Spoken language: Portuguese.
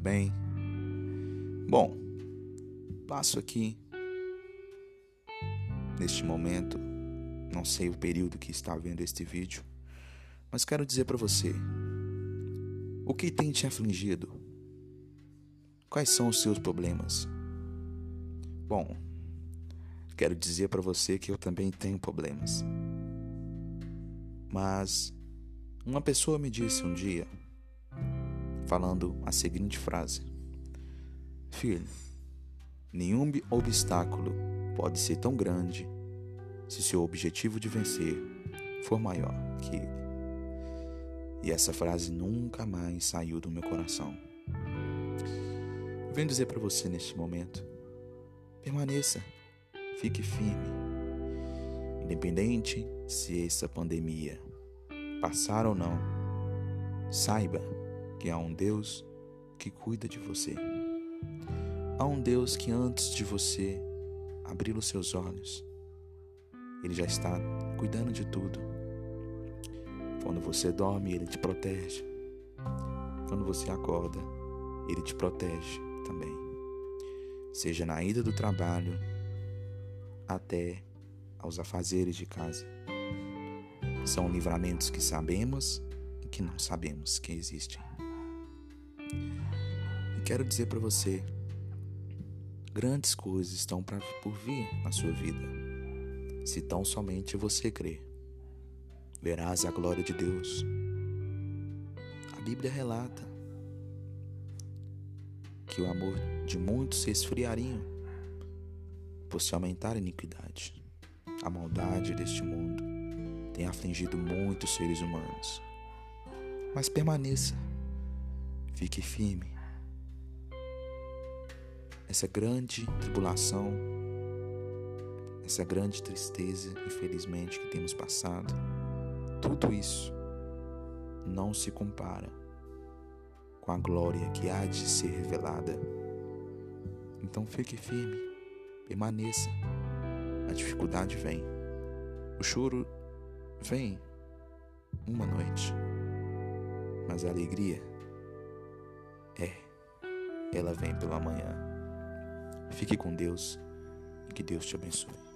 bem? Bom, passo aqui neste momento, não sei o período que está vendo este vídeo, mas quero dizer para você: o que tem te afligido? Quais são os seus problemas? Bom, quero dizer para você que eu também tenho problemas. Mas uma pessoa me disse um dia falando a seguinte frase: Filho, nenhum obstáculo pode ser tão grande se seu objetivo de vencer for maior que ele. E essa frase nunca mais saiu do meu coração. Venho dizer para você neste momento: permaneça, fique firme. Independente se essa pandemia passar ou não, saiba que há um Deus que cuida de você. Há um Deus que antes de você abrir os seus olhos, Ele já está cuidando de tudo. Quando você dorme, Ele te protege. Quando você acorda, Ele te protege também. Seja na ida do trabalho até aos afazeres de casa. São livramentos que sabemos e que não sabemos que existem quero dizer para você: grandes coisas estão pra, por vir na sua vida, se tão somente você crer. Verás a glória de Deus. A Bíblia relata que o amor de muitos se esfriaria por se aumentar a iniquidade. A maldade deste mundo tem afligido muitos seres humanos. Mas permaneça, fique firme, essa grande tribulação, essa grande tristeza, infelizmente, que temos passado, tudo isso não se compara com a glória que há de ser revelada. Então fique firme, permaneça. A dificuldade vem, o choro vem uma noite, mas a alegria ela vem pela manhã. Fique com Deus e que Deus te abençoe.